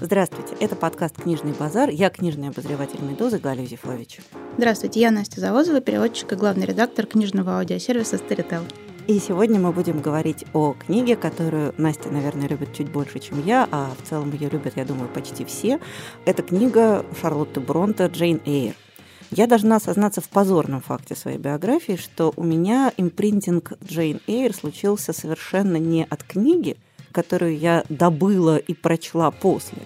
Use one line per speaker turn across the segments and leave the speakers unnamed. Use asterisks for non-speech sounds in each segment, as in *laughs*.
Здравствуйте, это подкаст «Книжный базар». Я книжный обозреватель «Медузы» Галя Юзефович.
Здравствуйте, я Настя Завозова, переводчик и главный редактор книжного аудиосервиса Storytel.
И сегодня мы будем говорить о книге, которую Настя, наверное, любит чуть больше, чем я, а в целом ее любят, я думаю, почти все. Это книга Шарлотты Бронта «Джейн Эйр». Я должна осознаться в позорном факте своей биографии, что у меня импринтинг Джейн Эйр случился совершенно не от книги, которую я добыла и прочла после,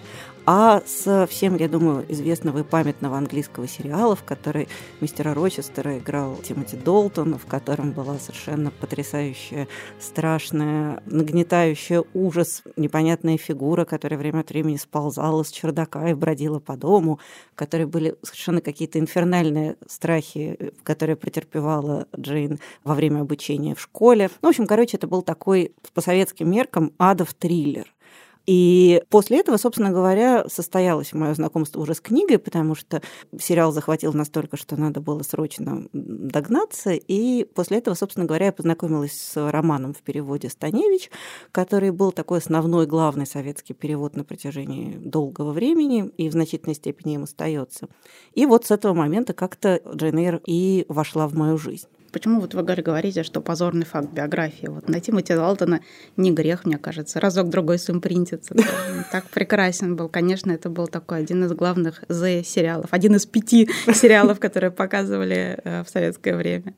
а с всем, я думаю, известного и памятного английского сериала, в который мистера Рочестера играл Тимоти Долтон, в котором была совершенно потрясающая, страшная, нагнетающая ужас, непонятная фигура, которая время от времени сползала с чердака и бродила по дому, в которой были совершенно какие-то инфернальные страхи, которые претерпевала Джейн во время обучения в школе. Ну, в общем, короче, это был такой по советским меркам адов триллер. И после этого, собственно говоря, состоялось мое знакомство уже с книгой, потому что сериал захватил настолько, что надо было срочно догнаться. И после этого, собственно говоря, я познакомилась с романом в переводе Станевич, который был такой основной, главный советский перевод на протяжении долгого времени и в значительной степени им остается. И вот с этого момента как-то Джейн Эйр и вошла в мою жизнь.
Почему вот вы, говорите, что позорный факт биографии? Вот найти Тимоти Далтона не грех, мне кажется. Разок-другой симпринтится. Так прекрасен был. Конечно, это был такой один из главных Z-сериалов. Один из пяти *laughs* сериалов, которые показывали э, в советское время.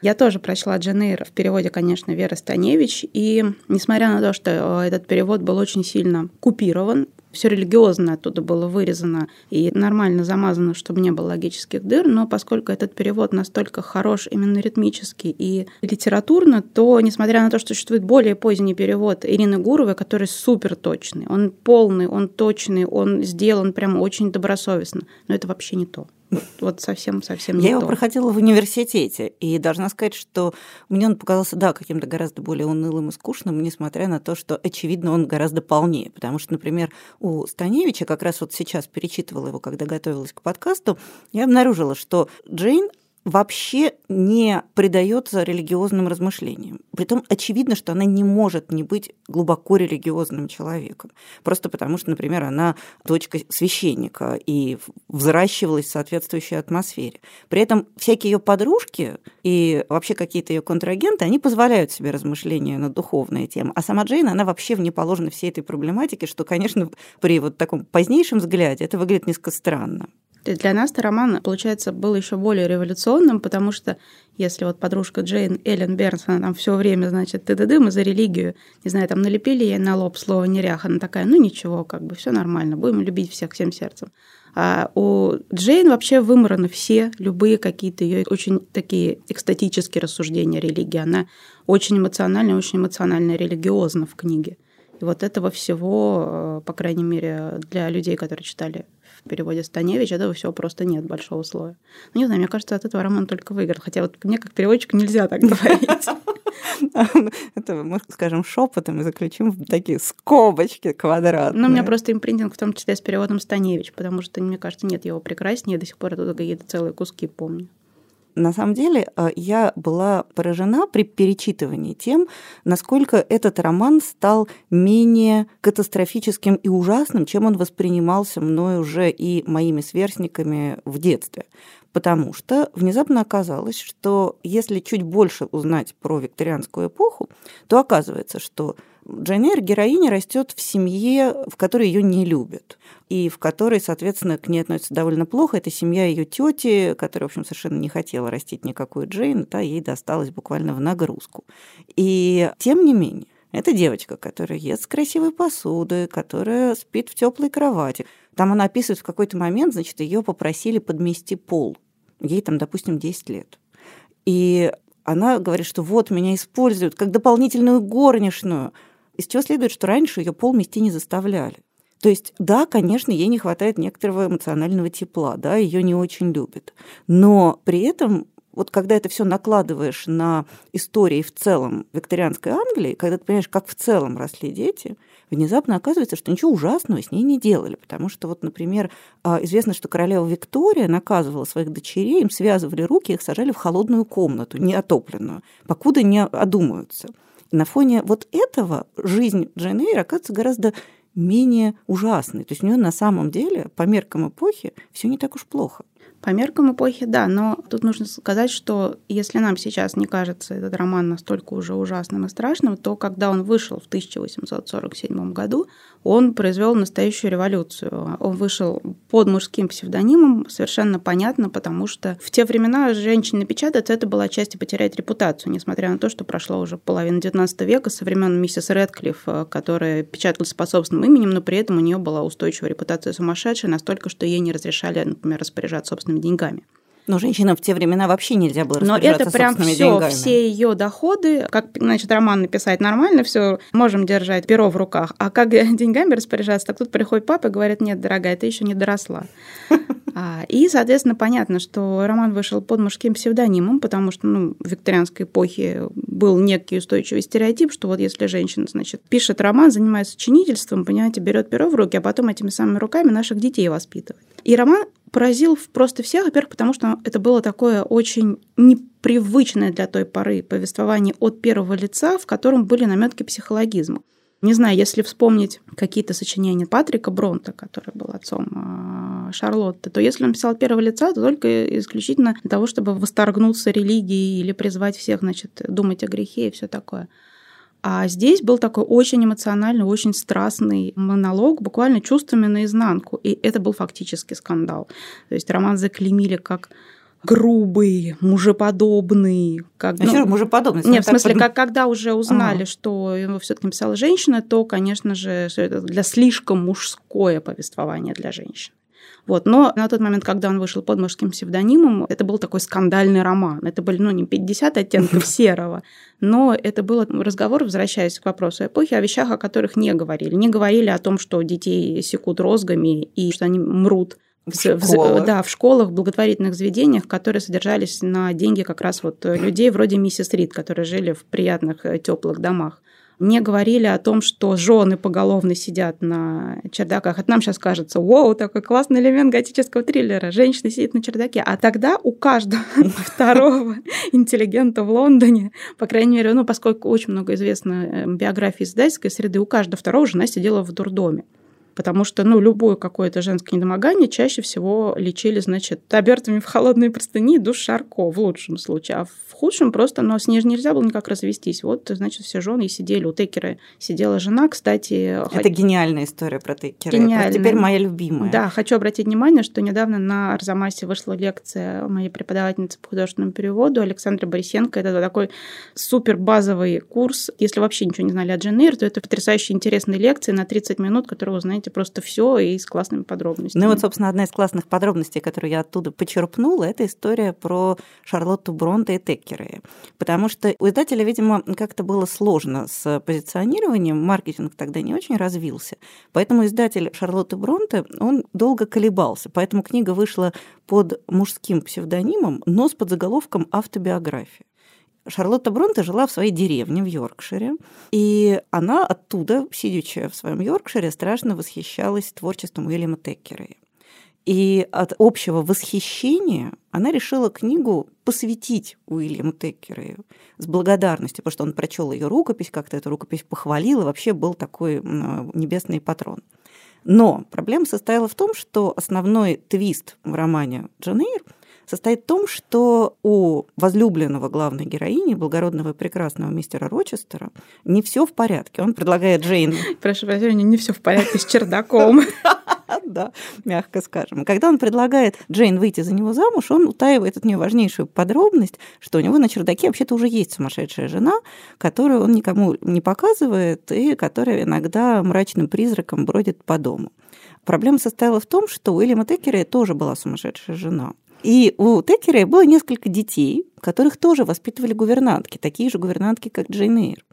Я тоже прочла Дженейр в переводе, конечно, Веры Станевич. И несмотря на то, что э, этот перевод был очень сильно купирован, все религиозно оттуда было вырезано и нормально замазано, чтобы не было логических дыр, но поскольку этот перевод настолько хорош именно ритмически и литературно, то, несмотря на то, что существует более поздний перевод Ирины Гуровой, который супер точный, он полный, он точный, он сделан прямо очень добросовестно, но это вообще не то. Вот, вот совсем, совсем не
Я его проходила в университете, и должна сказать, что мне он показался, да, каким-то гораздо более унылым и скучным, несмотря на то, что, очевидно, он гораздо полнее. Потому что, например, у Станевича, как раз вот сейчас перечитывала его, когда готовилась к подкасту, я обнаружила, что Джейн вообще не предается религиозным размышлениям. Притом очевидно, что она не может не быть глубоко религиозным человеком. Просто потому что, например, она дочка священника и взращивалась в соответствующей атмосфере. При этом всякие ее подружки и вообще какие-то ее контрагенты, они позволяют себе размышления на духовные темы. А сама Джейн, она вообще вне положена всей этой проблематике, что, конечно, при вот таком позднейшем взгляде это выглядит несколько странно.
Для нас-то роман, получается, был еще более революционным, потому что если вот подружка Джейн Эллен Бернс, она там все время, значит, ты ды мы за религию, не знаю, там налепили ей на лоб слово неряха, она такая, ну ничего, как бы все нормально, будем любить всех всем сердцем. А у Джейн вообще вымораны все, любые какие-то ее очень такие экстатические рассуждения религии. Она очень эмоциональная, очень эмоционально религиозна в книге. И вот этого всего, э, по крайней мере, для людей, которые читали в переводе Станевич, этого всего просто нет большого слоя. Ну, не знаю, мне кажется, от этого роман только выиграл. Хотя вот мне как переводчику нельзя так говорить. *laughs*
Это мы скажем шепотом и заключим в такие скобочки квадратные.
Ну, у меня просто импринтинг в том числе с переводом Станевич, потому что, мне кажется, нет его прекраснее. Я до сих пор оттуда какие-то целые куски помню.
На самом деле э, я была поражена при перечитывании тем, насколько этот роман стал менее катастрофическим и ужасным, чем он воспринимался мной уже и моими сверстниками в детстве. Потому что внезапно оказалось, что если чуть больше узнать про викторианскую эпоху, то оказывается, что Джейн Эйр, героиня, растет в семье, в которой ее не любят, и в которой, соответственно, к ней относятся довольно плохо. Это семья ее тети, которая, в общем, совершенно не хотела растить никакую Джейн, та ей досталась буквально в нагрузку. И тем не менее, это девочка, которая ест красивой посуды, которая спит в теплой кровати. Там она описывает в какой-то момент, значит, ее попросили подмести пол. Ей там, допустим, 10 лет. И она говорит, что вот меня используют как дополнительную горничную – из чего следует, что раньше ее пол мести не заставляли. То есть, да, конечно, ей не хватает некоторого эмоционального тепла, да, ее не очень любят. Но при этом вот когда это все накладываешь на истории в целом викторианской Англии, когда ты понимаешь, как в целом росли дети, внезапно оказывается, что ничего ужасного с ней не делали. Потому что, вот, например, а, известно, что королева Виктория наказывала своих дочерей, им связывали руки, их сажали в холодную комнату, неотопленную, покуда не одумаются. На фоне вот этого жизнь Джейн Эйр оказывается гораздо менее ужасной. То есть у нее на самом деле, по меркам эпохи, все не так уж плохо.
По меркам эпохи, да, но тут нужно сказать, что если нам сейчас не кажется этот роман настолько уже ужасным и страшным, то когда он вышел в 1847 году, он произвел настоящую революцию. Он вышел под мужским псевдонимом, совершенно понятно, потому что в те времена женщины печатать это была часть потерять репутацию, несмотря на то, что прошло уже половина XIX века со времен миссис Редклифф, которая печаталась по собственным именем, но при этом у нее была устойчивая репутация сумасшедшей, настолько, что ей не разрешали, например, распоряжаться собственными деньгами.
Но женщинам в те времена вообще нельзя было Но
это прям все, все ее доходы, как, значит, роман написать нормально, все, можем держать перо в руках, а как *laughs* деньгами распоряжаться, так тут приходит папа и говорит, нет, дорогая, ты еще не доросла. *laughs* А, и, соответственно, понятно, что роман вышел под мужским псевдонимом, потому что ну, в викторианской эпохе был некий устойчивый стереотип, что вот если женщина, значит, пишет роман, занимается ученичеством, понимаете, берет перо в руки, а потом этими самыми руками наших детей воспитывает. И роман поразил просто всех, во-первых, потому что это было такое очень непривычное для той поры повествование от первого лица, в котором были наметки психологизма. Не знаю, если вспомнить какие-то сочинения Патрика Бронта, который был отцом а, Шарлотты, то если он писал первого лица, то только исключительно для того, чтобы восторгнуться религией или призвать всех, значит, думать о грехе и все такое. А здесь был такой очень эмоциональный, очень страстный монолог, буквально чувствами наизнанку. И это был фактически скандал. То есть роман заклемили как грубый, мужеподобный.
Как, а ну, мужеподобный?
Нет, в смысле, как, когда уже узнали, ага. что его все таки написала женщина, то, конечно же, это для слишком мужское повествование для женщин. Вот. Но на тот момент, когда он вышел под мужским псевдонимом, это был такой скандальный роман. Это были, ну, не 50 оттенков *laughs* серого, но это был разговор, возвращаясь к вопросу эпохи, о вещах, о которых не говорили. Не говорили о том, что детей секут розгами и что они мрут в, в, да, в школах, в благотворительных заведениях, которые содержались на деньги как раз вот людей вроде миссис Рид, которые жили в приятных э, теплых домах. Мне говорили о том, что жены поголовно сидят на чердаках. Это нам сейчас кажется, вау, такой классный элемент готического триллера. Женщина сидит на чердаке. А тогда у каждого *laughs* второго интеллигента в Лондоне, по крайней мере, ну, поскольку очень много известно э, биографии издательской среды, у каждого второго жена сидела в дурдоме потому что, ну, любое какое-то женское недомогание чаще всего лечили, значит, обертами в холодные простыни и душ Шарко в лучшем случае, а в худшем просто, но с ней же нельзя было никак развестись. Вот, значит, все жены и сидели. У Текера сидела жена, кстати.
Это гениальная история про Текера. Гениальная. Это теперь моя любимая.
Да, хочу обратить внимание, что недавно на Арзамасе вышла лекция моей преподавательницы по художественному переводу Александры Борисенко. Это такой супер базовый курс. Если вообще ничего не знали о Джен Эйр, то это потрясающе интересные лекции на 30 минут, которые вы знаете просто все и с классными подробностями.
Ну вот, собственно, одна из классных подробностей, которую я оттуда почерпнула, это история про Шарлотту Бронте и Текера Текеры. Потому что у издателя, видимо, как-то было сложно с позиционированием, маркетинг тогда не очень развился. Поэтому издатель Шарлотты Бронте, он долго колебался. Поэтому книга вышла под мужским псевдонимом, но с подзаголовком «Автобиография». Шарлотта Бронте жила в своей деревне в Йоркшире, и она оттуда, сидячи в своем Йоркшире, страшно восхищалась творчеством Уильяма Теккера. И от общего восхищения она решила книгу посвятить Уильяму Теккеру с благодарностью, потому что он прочел ее рукопись, как-то эту рукопись похвалил, и вообще был такой небесный патрон. Но проблема состояла в том, что основной твист в романе Джан Эйр состоит в том, что у возлюбленного главной героини, благородного и прекрасного мистера Рочестера, не все в порядке. Он предлагает Джейн...
Прошу прощения, не все в порядке с чердаком. *laughs*
да, мягко скажем. когда он предлагает Джейн выйти за него замуж, он утаивает от нее важнейшую подробность, что у него на чердаке вообще-то уже есть сумасшедшая жена, которую он никому не показывает и которая иногда мрачным призраком бродит по дому. Проблема состояла в том, что у Уильяма Текера тоже была сумасшедшая жена. И у Текера было несколько детей, которых тоже воспитывали гувернантки, такие же гувернантки, как Джейн Эйр.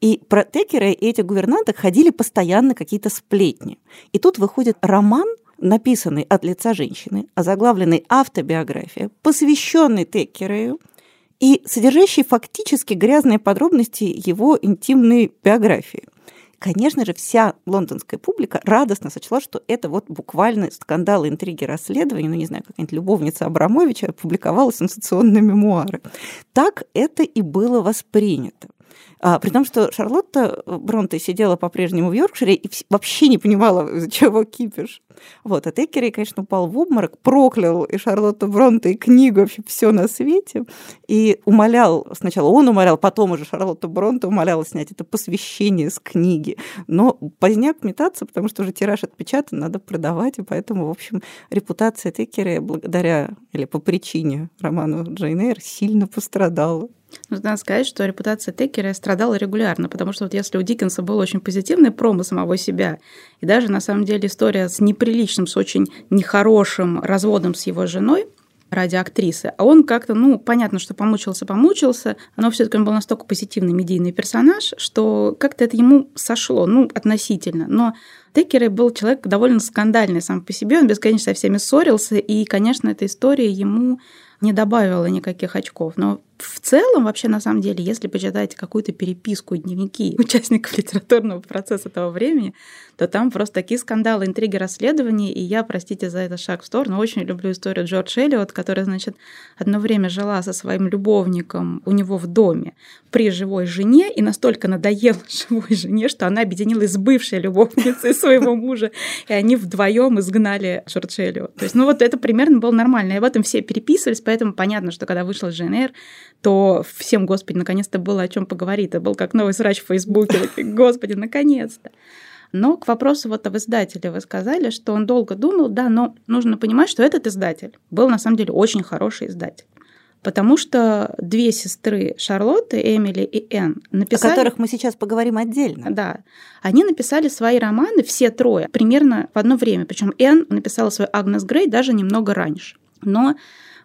И про Текера и этих гувернанток ходили постоянно какие-то сплетни. И тут выходит роман, написанный от лица женщины, озаглавленный автобиография, посвященный Теккерею, и содержащий фактически грязные подробности его интимной биографии. Конечно же, вся лондонская публика радостно сочла, что это вот буквально скандал, интриги, расследования, ну, не знаю, какая-нибудь любовница Абрамовича опубликовала сенсационные мемуары. Так это и было воспринято. А, при том, что Шарлотта Бронте сидела по-прежнему в Йоркшире и вообще не понимала, *laughs* из-за чего кипиш. Вот, а Теккери, конечно, упал в обморок, проклял и Шарлотту Бронте, и книгу, вообще все на свете. И умолял, сначала он умолял, потом уже Шарлотта Бронте умоляла снять это посвящение с книги. Но поздняк метаться, потому что уже тираж отпечатан, надо продавать, и поэтому, в общем, репутация Теккери благодаря или по причине роману Джейн Эйр сильно пострадала.
Ну, надо сказать, что репутация Теккера страдала регулярно, потому что вот если у Диккенса был очень позитивный промо самого себя, и даже на самом деле история с неприличным, с очень нехорошим разводом с его женой, ради актрисы. А он как-то, ну, понятно, что помучился, помучился, но все таки он был настолько позитивный медийный персонаж, что как-то это ему сошло, ну, относительно. Но Теккер был человек довольно скандальный сам по себе, он бесконечно со всеми ссорился, и, конечно, эта история ему не добавила никаких очков. Но в целом, вообще, на самом деле, если почитать какую-то переписку, дневники участников *laughs* литературного процесса того времени, то там просто такие скандалы, интриги, расследования, и я, простите за этот шаг в сторону, очень люблю историю Джордж Эллиот, которая, значит, одно время жила со своим любовником у него в доме при живой жене, и настолько надоела *laughs* живой жене, что она объединилась с бывшей любовницей своего *laughs* мужа, и они вдвоем изгнали Джордж Эллиот. То есть, ну вот это примерно было нормально, и об этом все переписывались, поэтому понятно, что когда вышла ЖНР, то всем, господи, наконец-то было о чем поговорить. Это был как новый срач в Фейсбуке. *laughs* Господи, наконец-то. Но к вопросу вот об издателе вы сказали, что он долго думал, да, но нужно понимать, что этот издатель был на самом деле очень хороший издатель. Потому что две сестры Шарлотты, Эмили и Энн, написали...
О которых мы сейчас поговорим отдельно.
Да. Они написали свои романы, все трое, примерно в одно время. Причем Энн написала свой Агнес Грей даже немного раньше. Но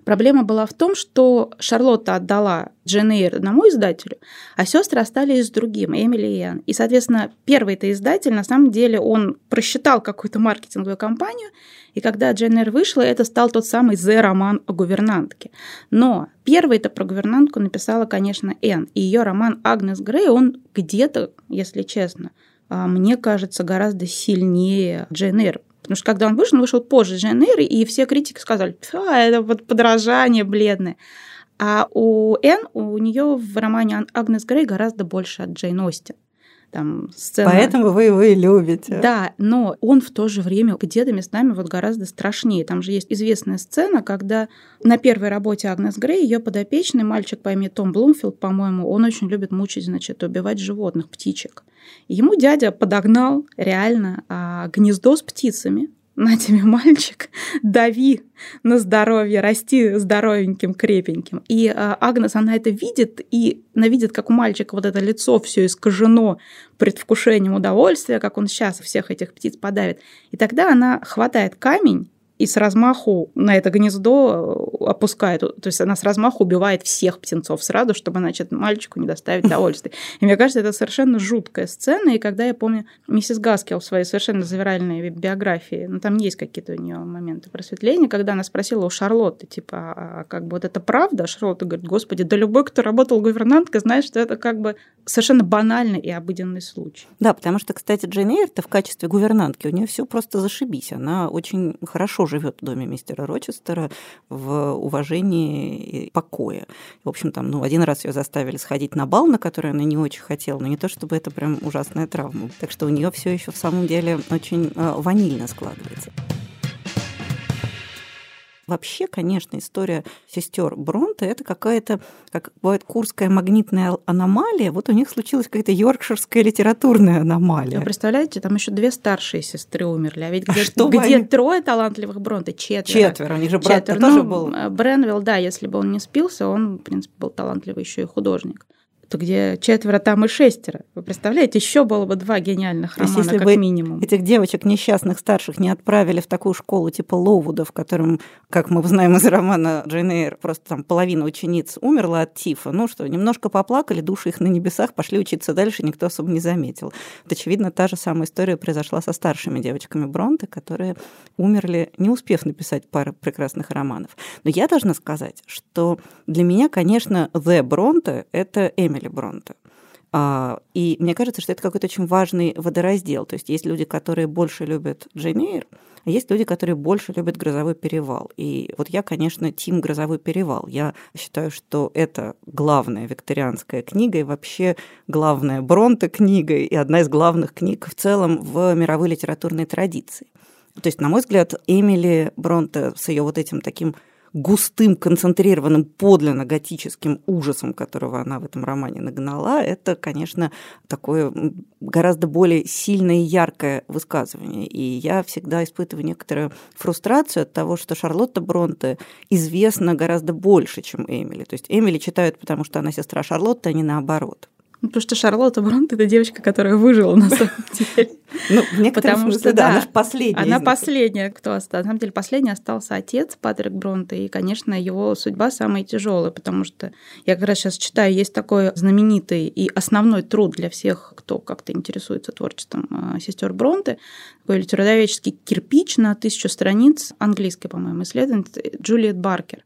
Проблема была в том, что Шарлотта отдала Джен Эйр одному издателю, а сестры остались с другим, Эмили и Ян. И, соответственно, первый-то издатель, на самом деле, он просчитал какую-то маркетинговую кампанию, и когда Джен Эйр вышла, это стал тот самый «Зе-роман о гувернантке». Но первый-то про гувернантку написала, конечно, Энн, и ее роман «Агнес Грей», он где-то, если честно, а, мне кажется, гораздо сильнее Джейн Эйр. Потому что когда он вышел, он вышел позже Джейн Эйр, и все критики сказали, а, это вот подражание бледное. А у Энн, у нее в романе Агнес Грей гораздо больше от Джейн Остин там сцена.
Поэтому вы его и любите.
Да, но он в то же время где-то местами вот гораздо страшнее. Там же есть известная сцена, когда на первой работе Агнес Грей ее подопечный мальчик по имени Том Блумфилд, по-моему, он очень любит мучить, значит, убивать животных, птичек. ему дядя подогнал реально а, гнездо с птицами, на тебе, мальчик, дави на здоровье, расти здоровеньким, крепеньким. И э, Агнес, она это видит, и она видит, как у мальчика вот это лицо все искажено предвкушением удовольствия, как он сейчас всех этих птиц подавит. И тогда она хватает камень и с размаху на это гнездо э, опускает. То есть она с размаху убивает всех птенцов сразу, чтобы, значит, мальчику не доставить удовольствие. И мне кажется, это совершенно жуткая сцена. И когда я помню миссис Гаскел в своей совершенно завиральной биографии, ну там есть какие-то у нее моменты просветления, когда она спросила у Шарлотты, типа, а, а как бы вот это правда? А Шарлотта говорит, господи, да любой, кто работал гувернанткой, знает, что это как бы совершенно банальный и обыденный случай.
Да, потому что, кстати, Джейн Эйр-то в качестве гувернантки, у нее все просто зашибись. Она очень хорошо живет в доме мистера Рочестера в уважении и покое. В общем, там, ну, один раз ее заставили сходить на бал, на который она не очень хотела, но не то чтобы это прям ужасная травма. Так что у нее все еще в самом деле очень э, ванильно складывается. Вообще, конечно, история сестер Бронте это какая-то, как бывает, курская магнитная аномалия. Вот у них случилась какая-то йоркширская литературная аномалия.
Вы представляете, там еще две старшие сестры умерли, а ведь где, а где они... трое талантливых Бронте, четверо.
Четверо, у них же брат Четверо. тоже ну, был.
Бренвилл, да, если бы он не спился, он, в принципе, был талантливый еще и художник то где четверо, там и шестеро. Вы представляете, еще было бы два гениальных романа,
если
как
бы
минимум.
Этих девочек несчастных старших не отправили в такую школу типа Лоувуда, в котором, как мы знаем из романа Джейн Эйр, просто там половина учениц умерла от тифа. Ну что, немножко поплакали, души их на небесах, пошли учиться дальше, никто особо не заметил. Вот, очевидно, та же самая история произошла со старшими девочками Бронте, которые умерли, не успев написать пару прекрасных романов. Но я должна сказать, что для меня, конечно, The Бронте — это Эмили Бронте. А, и мне кажется, что это какой-то очень важный водораздел. То есть есть люди, которые больше любят Джейн Эйр, а есть люди, которые больше любят «Грозовой перевал». И вот я, конечно, тим «Грозовой перевал». Я считаю, что это главная викторианская книга и вообще главная Бронте книга и одна из главных книг в целом в мировой литературной традиции. То есть, на мой взгляд, Эмили Бронте с ее вот этим таким густым, концентрированным, подлинно готическим ужасом, которого она в этом романе нагнала, это, конечно, такое гораздо более сильное и яркое высказывание. И я всегда испытываю некоторую фрустрацию от того, что Шарлотта Бронте известна гораздо больше, чем Эмили. То есть Эмили читают, потому что она сестра Шарлотты, а не наоборот.
Ну, потому что Шарлотта Бронт это девочка, которая выжила на самом *laughs* деле.
Ну, в некотором Потому смысле, что, да, она же последняя.
Она последняя, кто остался. На самом деле, последний остался отец Патрик Бронте, и, конечно, его судьба самая тяжелая, потому что я как раз сейчас читаю, есть такой знаменитый и основной труд для всех, кто как-то интересуется творчеством а, сестер Бронте, такой литературоведческий кирпич на тысячу страниц, английской, по-моему, исследователь Джулиет Баркер.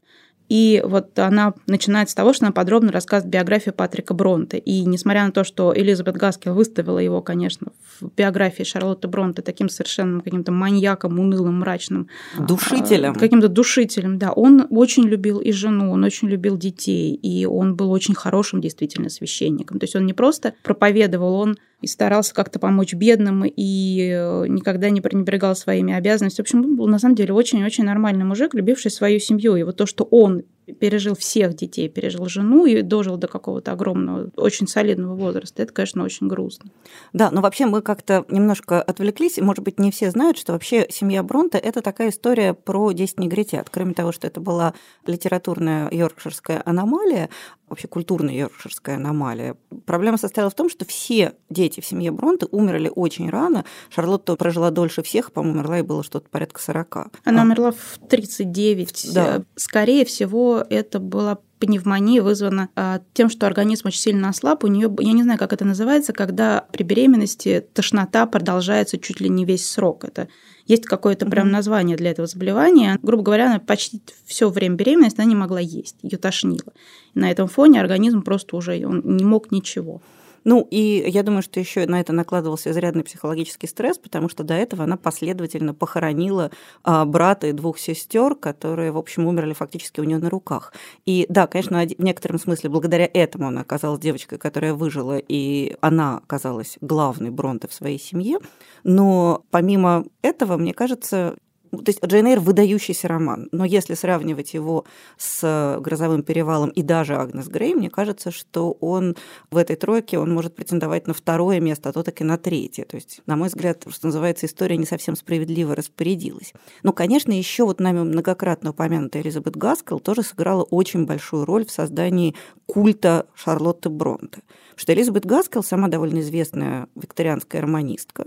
И вот она начинает с того, что она подробно рассказывает биографию Патрика Бронте. И несмотря на то, что Элизабет Гаскел выставила его, конечно, в биографии Шарлотты Бронте таким совершенно каким-то маньяком, унылым, мрачным.
Душителем.
А, каким-то душителем, да. Он очень любил и жену, он очень любил детей, и он был очень хорошим действительно священником. То есть он не просто проповедовал, он и старался как-то помочь бедным, и э, никогда не пренебрегал своими обязанностями. В общем, он был на самом деле очень-очень нормальный мужик, любивший свою семью. И вот то, что он on пережил всех детей, пережил жену и дожил до какого-то огромного, очень солидного возраста. Это, конечно, очень грустно.
Да, но вообще мы как-то немножко отвлеклись, и, может быть, не все знают, что вообще семья Бронта – это такая история про 10 негритят. Кроме того, что это была литературная йоркширская аномалия, вообще культурная йоркширская аномалия. Проблема состояла в том, что все дети в семье Бронте умерли очень рано. Шарлотта прожила дольше всех, по-моему, умерла и было что-то порядка 40.
Она а. умерла в 39. Да. Скорее всего, это была пневмония вызвана а, тем, что организм очень сильно ослаб. У нее, я не знаю, как это называется, когда при беременности тошнота продолжается чуть ли не весь срок. Это есть какое-то прям название для этого заболевания. Грубо говоря, она почти все время беременности она не могла есть, ее тошнило. И на этом фоне организм просто уже он не мог ничего.
Ну, и я думаю, что еще на это накладывался изрядный психологический стресс, потому что до этого она последовательно похоронила а, брата и двух сестер, которые, в общем, умерли фактически у нее на руках. И да, конечно, в некотором смысле благодаря этому она оказалась девочкой, которая выжила, и она оказалась главной Бронте в своей семье. Но помимо этого, мне кажется, то есть Джейн Эйр выдающийся роман, но если сравнивать его с «Грозовым перевалом» и даже Агнес Грей, мне кажется, что он в этой тройке он может претендовать на второе место, а то так и на третье. То есть, на мой взгляд, что называется, история не совсем справедливо распорядилась. Но, конечно, еще вот нами многократно упомянутая Элизабет Гаскел тоже сыграла очень большую роль в создании культа Шарлотты Бронте. Что Элизабет Гаскел, сама довольно известная викторианская романистка,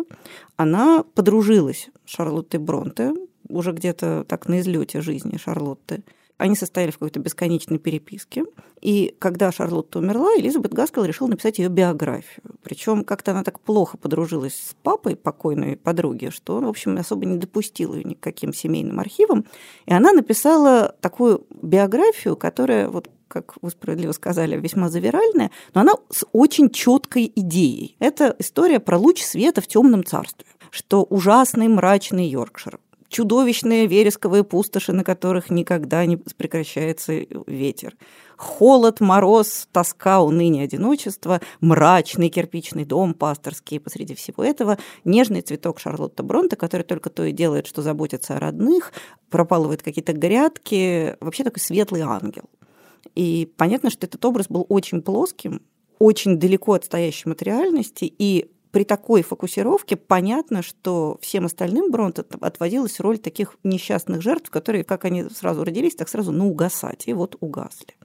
она подружилась с Шарлоттой Бронте, уже где-то так на излете жизни Шарлотты. Они состояли в какой-то бесконечной переписке. И когда Шарлотта умерла, Элизабет Гаскел решила написать ее биографию. Причем как-то она так плохо подружилась с папой покойной подруги, что он, в общем, особо не допустил ее никаким семейным архивам. И она написала такую биографию, которая вот как вы справедливо сказали, весьма завиральная, но она с очень четкой идеей. Это история про луч света в темном царстве, что ужасный мрачный Йоркшир чудовищные вересковые пустоши, на которых никогда не прекращается ветер. Холод, мороз, тоска, уныние, одиночество, мрачный кирпичный дом пасторский. Посреди всего этого нежный цветок Шарлотта Бронта, который только то и делает, что заботится о родных, пропалывает какие-то грядки. Вообще такой светлый ангел. И понятно, что этот образ был очень плоским, очень далеко отстоящим от реальности, и при такой фокусировке понятно, что всем остальным Бронте отводилась роль таких несчастных жертв, которые, как они сразу родились, так сразу ну угасать, и вот угасли.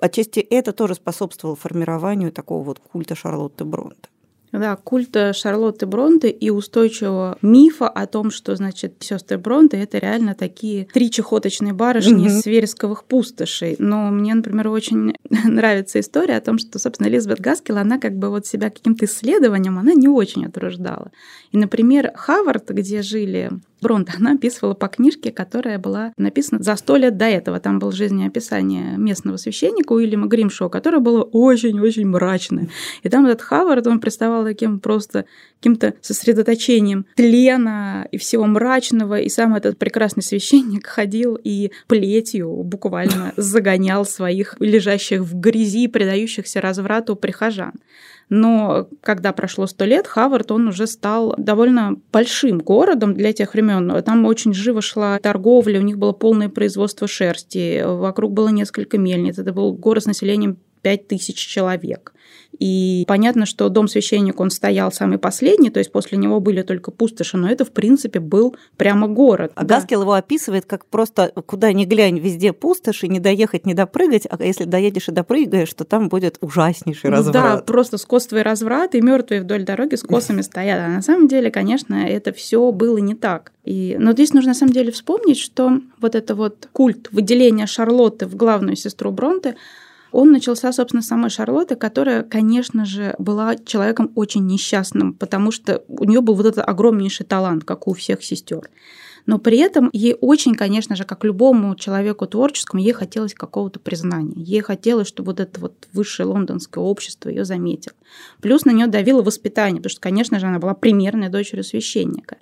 Отчасти это тоже способствовало формированию такого вот культа Шарлотты Бронте.
Да, культа Шарлотты Бронте и устойчивого мифа о том, что, значит, сестры Бронте это реально такие три чехоточные барышни mm-hmm. из вересковых пустошей. Но мне, например, очень *laughs* нравится история о том, что, собственно, Элизабет Гаскел, она как бы вот себя каким-то исследованием, она не очень отруждала. И, например, Хавард, где жили Бронте, она описывала по книжке, которая была написана за сто лет до этого. Там было жизнеописание местного священника Уильяма Гримшоу, которое было очень-очень мрачное. И там этот Хавард, он представал таким просто каким-то сосредоточением тлена и всего мрачного. И сам этот прекрасный священник ходил и плетью буквально *laughs* загонял своих лежащих в грязи, предающихся разврату прихожан. Но когда прошло сто лет, Хавард, он уже стал довольно большим городом для тех времен. Там очень живо шла торговля, у них было полное производство шерсти, вокруг было несколько мельниц. Это был город с населением 5000 человек. И понятно, что дом священника, он стоял самый последний, то есть после него были только пустоши, но это, в принципе, был прямо город.
А да. Гаскел его описывает как просто куда ни глянь, везде пустоши, не доехать, не допрыгать, а если доедешь и допрыгаешь, то там будет ужаснейший разврат.
Да, просто скотство и разврат, и мертвые вдоль дороги с косами *laughs* стоят. А на самом деле, конечно, это все было не так. И, но здесь нужно на самом деле вспомнить, что вот это вот культ выделения Шарлотты в главную сестру Бронте, он начался, собственно, с самой Шарлотты, которая, конечно же, была человеком очень несчастным, потому что у нее был вот этот огромнейший талант, как у всех сестер. Но при этом ей очень, конечно же, как любому человеку творческому, ей хотелось какого-то признания. Ей хотелось, чтобы вот это вот высшее лондонское общество ее заметило. Плюс на нее давило воспитание, потому что, конечно же, она была примерной дочерью священника.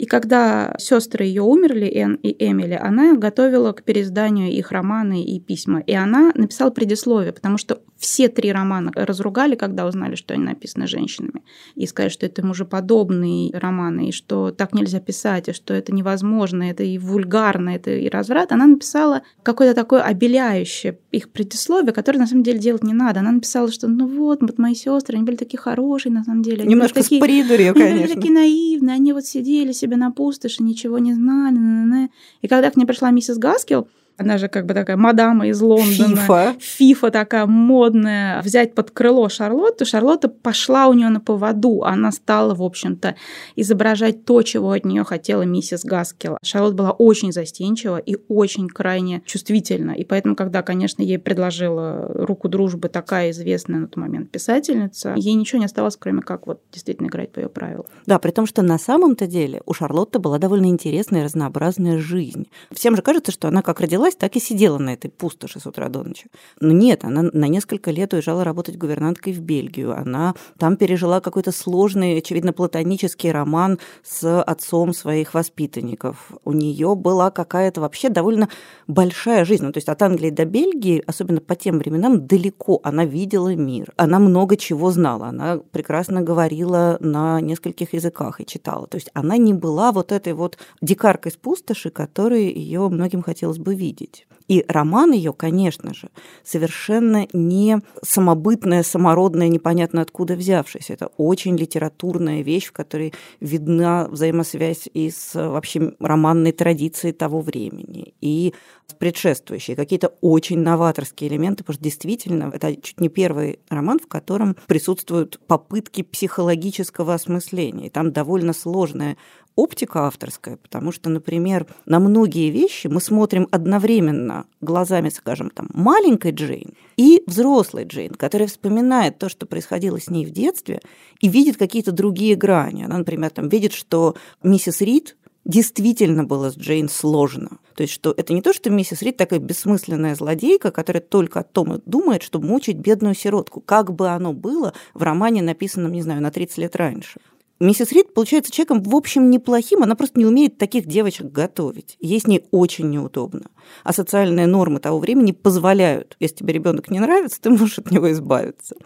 И когда сестры ее умерли, Энн и Эмили, она готовила к переизданию их романы и письма. И она написала предисловие, потому что все три романа разругали, когда узнали, что они написаны женщинами. И сказали, что это мужеподобные романы, и что так нельзя писать, и что это невозможно, это и вульгарно, это и разврат. Она написала какое-то такое обеляющее их предисловие, которое на самом деле делать не надо. Она написала, что ну вот, вот мои сестры, они были такие хорошие на самом деле.
Они Немножко
такие,
с придурью, конечно.
Они были такие наивные, они вот сидели себе на пустоши, ничего не знали. И когда к ней пришла миссис Гаскил, она же как бы такая мадама из Лондона.
Фифа.
Фифа такая модная. Взять под крыло Шарлотту. Шарлотта пошла у нее на поводу. Она стала, в общем-то, изображать то, чего от нее хотела миссис Гаскел. Шарлотта была очень застенчива и очень крайне чувствительна. И поэтому, когда, конечно, ей предложила руку дружбы такая известная на тот момент писательница, ей ничего не оставалось, кроме как вот действительно играть по ее правилам.
Да, при том, что на самом-то деле у Шарлотты была довольно интересная и разнообразная жизнь. Всем же кажется, что она как родилась, так и сидела на этой пустоши с утра до ночи. Но нет, она на несколько лет уезжала работать гувернанткой в Бельгию. Она там пережила какой-то сложный, очевидно, платонический роман с отцом своих воспитанников. У нее была какая-то вообще довольно большая жизнь. Ну, то есть от Англии до Бельгии, особенно по тем временам, далеко. Она видела мир. Она много чего знала. Она прекрасно говорила на нескольких языках и читала. То есть она не была вот этой вот дикаркой с пустоши, которой ее многим хотелось бы видеть видеть. И роман ее, конечно же, совершенно не самобытная, самородная, непонятно откуда взявшаяся. Это очень литературная вещь, в которой видна взаимосвязь и с вообще романной традицией того времени, и с предшествующей, какие-то очень новаторские элементы, потому что действительно это чуть не первый роман, в котором присутствуют попытки психологического осмысления. И там довольно сложная оптика авторская, потому что, например, на многие вещи мы смотрим одновременно глазами, скажем, там, маленькой Джейн и взрослой Джейн, которая вспоминает то, что происходило с ней в детстве, и видит какие-то другие грани. Она, например, там, видит, что миссис Рид действительно было с Джейн сложно. То есть, что это не то, что миссис Рид такая бессмысленная злодейка, которая только о том и думает, чтобы мучить бедную сиротку. Как бы оно было в романе, написанном, не знаю, на 30 лет раньше. Миссис Рид получается человеком, в общем, неплохим, она просто не умеет таких девочек готовить. Ей с ней очень неудобно. А социальные нормы того времени позволяют, если тебе ребенок не нравится, ты можешь от него избавиться.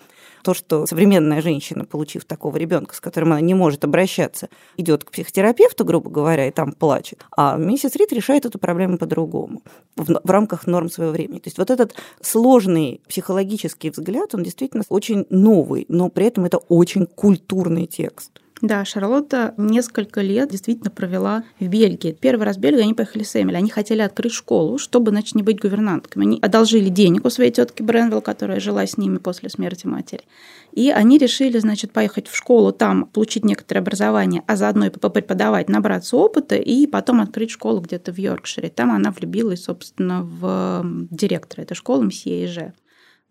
То, что современная женщина, получив такого ребенка, с которым она не может обращаться, идет к психотерапевту, грубо говоря, и там плачет, а миссис Рид решает эту проблему по-другому, в, в рамках норм своего времени. То есть вот этот сложный психологический взгляд, он действительно очень новый, но при этом это очень культурный текст.
Да, Шарлотта несколько лет действительно провела в Бельгии. Первый раз в Бельгию они поехали с Эмили. Они хотели открыть школу, чтобы, значит, не быть гувернантками. Они одолжили денег у своей тетки Бренвилл, которая жила с ними после смерти матери. И они решили, значит, поехать в школу, там получить некоторое образование, а заодно и преподавать, набраться опыта, и потом открыть школу где-то в Йоркшире. Там она влюбилась, собственно, в директора этой школы, мсье Иже.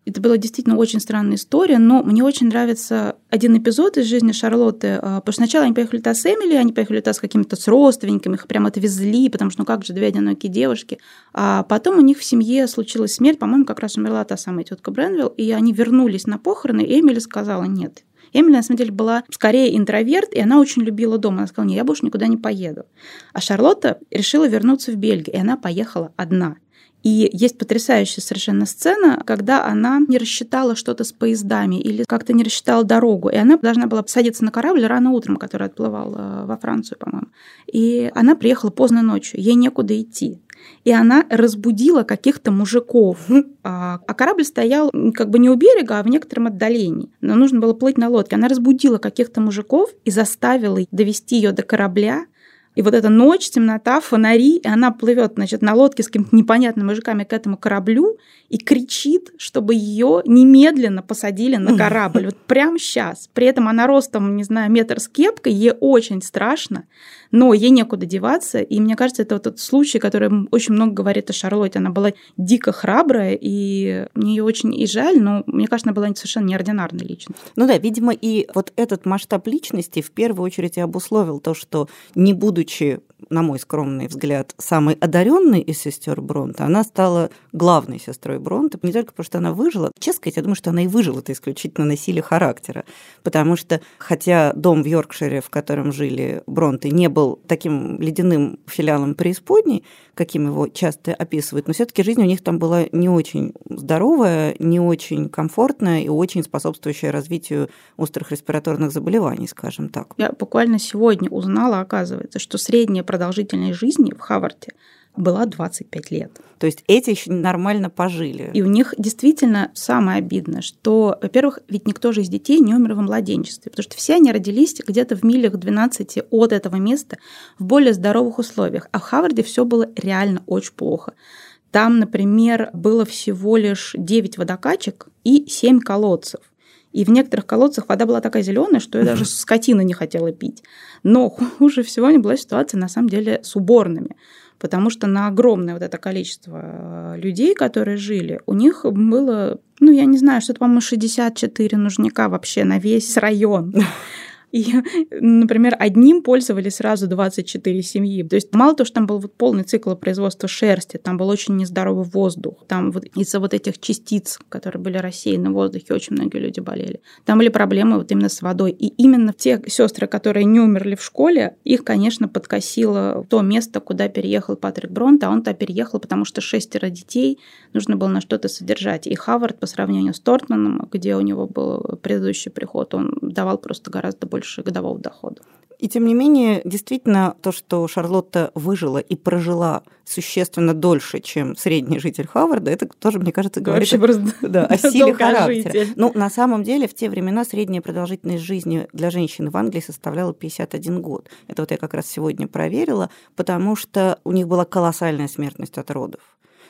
Это была действительно очень странная история, но мне очень нравится один эпизод из жизни Шарлотты. А, потому что сначала они поехали туда с Эмили, они поехали туда с какими-то с родственниками, их прям отвезли, потому что ну как же две одинокие девушки. А потом у них в семье случилась смерть, по-моему, как раз умерла та самая тетка Бренвилл, и они вернулись на похороны, и Эмили сказала, нет, Эмили, на самом деле, была скорее интроверт, и она очень любила дом. Она сказала, нет, я больше никуда не поеду. А Шарлотта решила вернуться в Бельгию, и она поехала одна. И есть потрясающая совершенно сцена, когда она не рассчитала что-то с поездами или как-то не рассчитала дорогу. И она должна была садиться на корабль рано утром, который отплывал э, во Францию, по-моему. И она приехала поздно ночью, ей некуда идти. И она разбудила каких-то мужиков. А, а корабль стоял как бы не у берега, а в некотором отдалении. Но нужно было плыть на лодке. Она разбудила каких-то мужиков и заставила довести ее до корабля, и вот эта ночь, темнота, фонари, и она плывет, значит, на лодке с какими-то непонятными мужиками к этому кораблю и кричит, чтобы ее немедленно посадили на корабль. Вот прямо сейчас. При этом она ростом, не знаю, метр с кепкой, ей очень страшно но ей некуда деваться. И мне кажется, это вот тот случай, который очень много говорит о Шарлотте. Она была дико храбрая, и мне ее очень и жаль, но мне кажется, она была совершенно неординарной личностью.
Ну да, видимо, и вот этот масштаб личности в первую очередь и обусловил то, что не будучи на мой скромный взгляд, самой одаренной из сестер Бронта, она стала главной сестрой Бронта, не только потому, что она выжила. Честно сказать, я думаю, что она и выжила это исключительно на силе характера. Потому что, хотя дом в Йоркшире, в котором жили Бронты, не был таким ледяным филиалом преисподней, каким его часто описывают, но все-таки жизнь у них там была не очень здоровая, не очень комфортная и очень способствующая развитию острых респираторных заболеваний, скажем так.
Я буквально сегодня узнала, оказывается, что средняя продолжительность жизни в Хаварте была 25 лет.
То есть эти еще нормально пожили.
И у них действительно самое обидное, что, во-первых, ведь никто же из детей не умер во младенчестве, потому что все они родились где-то в милях 12 от этого места в более здоровых условиях. А в Хаварде все было реально очень плохо. Там, например, было всего лишь 9 водокачек и 7 колодцев. И в некоторых колодцах вода была такая зеленая, что я даже скотина не хотела пить. Но хуже всего не была ситуация, на самом деле, с уборными потому что на огромное вот это количество э, людей, которые жили, у них было, ну, я не знаю, что-то, по-моему, 64 нужника вообще на весь район. *laughs* И, *laughs* например, одним пользовались сразу 24 семьи. То есть мало того, что там был вот полный цикл производства шерсти, там был очень нездоровый воздух. Там вот из-за вот этих частиц, которые были рассеяны в воздухе, очень многие люди болели. Там были проблемы вот именно с водой. И именно те сестры, которые не умерли в школе, их, конечно, подкосило то место, куда переехал Патрик Бронт, а он туда переехал, потому что шестеро детей нужно было на что-то содержать. И Хавард по сравнению с Тортманом, где у него был предыдущий приход, он давал просто гораздо больше больше годового дохода.
И тем не менее, действительно, то, что Шарлотта выжила и прожила существенно дольше, чем средний житель Хаварда, это тоже, мне кажется, говорит
о, просто *laughs*
да, о силе характера. Ну, на самом деле, в те времена средняя продолжительность жизни для женщин в Англии составляла 51 год. Это вот я как раз сегодня проверила, потому что у них была колоссальная смертность от родов.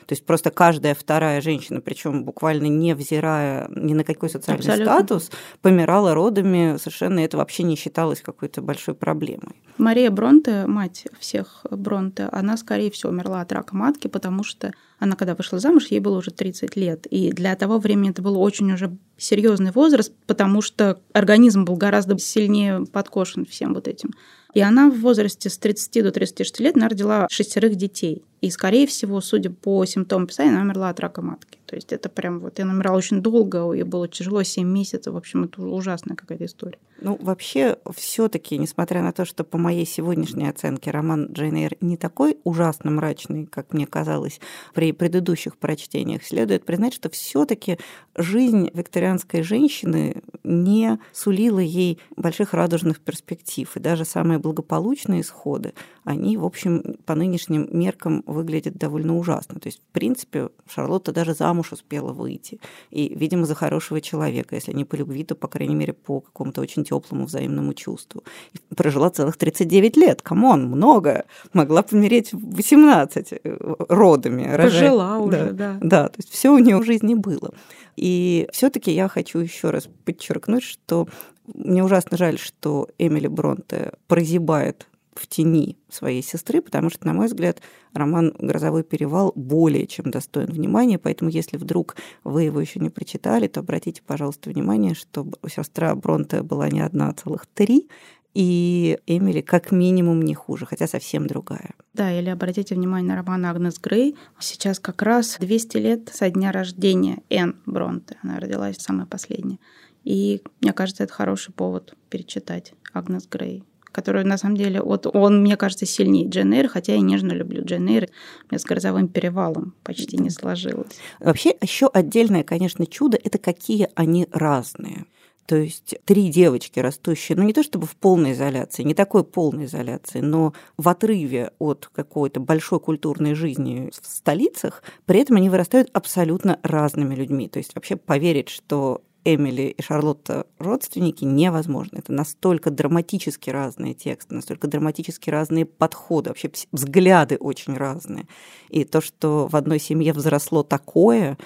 То есть просто каждая вторая женщина, причем буквально не взирая ни на какой социальный Абсолютно. статус, помирала родами, совершенно это вообще не считалось какой-то большой проблемой.
Мария Бронте, мать всех Бронте, она, скорее всего, умерла от рака матки, потому что она, когда вышла замуж, ей было уже 30 лет. И для того времени это был очень уже серьезный возраст, потому что организм был гораздо сильнее подкошен всем вот этим. И она в возрасте с 30 до 36 лет она родила шестерых детей. И, скорее всего, судя по симптомам писания, она умерла от рака матки. То есть это прям вот, она умерла очень долго, ей было тяжело, 7 месяцев. В общем, это ужасная какая-то история.
Ну, вообще, все таки несмотря на то, что по моей сегодняшней оценке роман Джейн Эйр не такой ужасно мрачный, как мне казалось при предыдущих прочтениях, следует признать, что все таки жизнь викторианской женщины не сулила ей больших радужных перспектив. И даже самые благополучные исходы, они, в общем, по нынешним меркам выглядят довольно ужасно. То есть, в принципе, Шарлотта даже замуж успела выйти. И, видимо, за хорошего человека, если не по любви, то, по крайней мере, по какому-то очень теплому взаимному чувству. И прожила целых 39 лет. Come on, много. Могла помереть в 18 э, родами.
Пожила уже, да.
Да, то есть все у нее в жизни было. И все-таки я хочу еще раз подчеркнуть, что мне ужасно жаль, что Эмили Бронте прозябает в тени своей сестры, потому что, на мой взгляд, роман «Грозовой перевал» более чем достоин внимания, поэтому если вдруг вы его еще не прочитали, то обратите, пожалуйста, внимание, что сестра Бронте была не одна, а целых три, и Эмили как минимум не хуже, хотя совсем другая.
Да, или обратите внимание на роман Агнес Грей. Сейчас как раз 200 лет со дня рождения Энн Бронте. Она родилась самая последняя. И мне кажется, это хороший повод перечитать Агнес Грей которую, на самом деле, вот он, мне кажется, сильнее Джен Эйр, хотя я нежно люблю Джен Эйр. У меня с «Грозовым перевалом» почти не сложилось.
Вообще, еще отдельное, конечно, чудо – это какие они разные. То есть три девочки, растущие, ну не то чтобы в полной изоляции, не такой полной изоляции, но в отрыве от какой-то большой культурной жизни в столицах, при этом они вырастают абсолютно разными людьми. То есть вообще поверить, что Эмили и Шарлотта родственники невозможно. Это настолько драматически разные тексты, настолько драматически разные подходы, вообще взгляды очень разные. И то, что в одной семье взросло такое,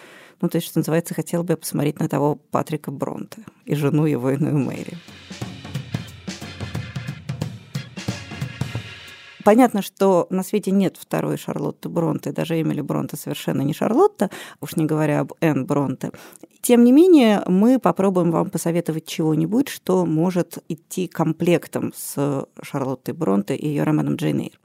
ну, то есть, что называется, хотел бы я посмотреть на того Патрика Бронта и жену его иную Мэри. Понятно, что на свете нет второй Шарлотты Бронте, даже Эмили Бронте совершенно не Шарлотта, уж не говоря об Энн Бронте. Тем не менее, мы попробуем вам посоветовать чего-нибудь, что может идти комплектом с Шарлоттой Бронте и ее романом Джейн Эйр.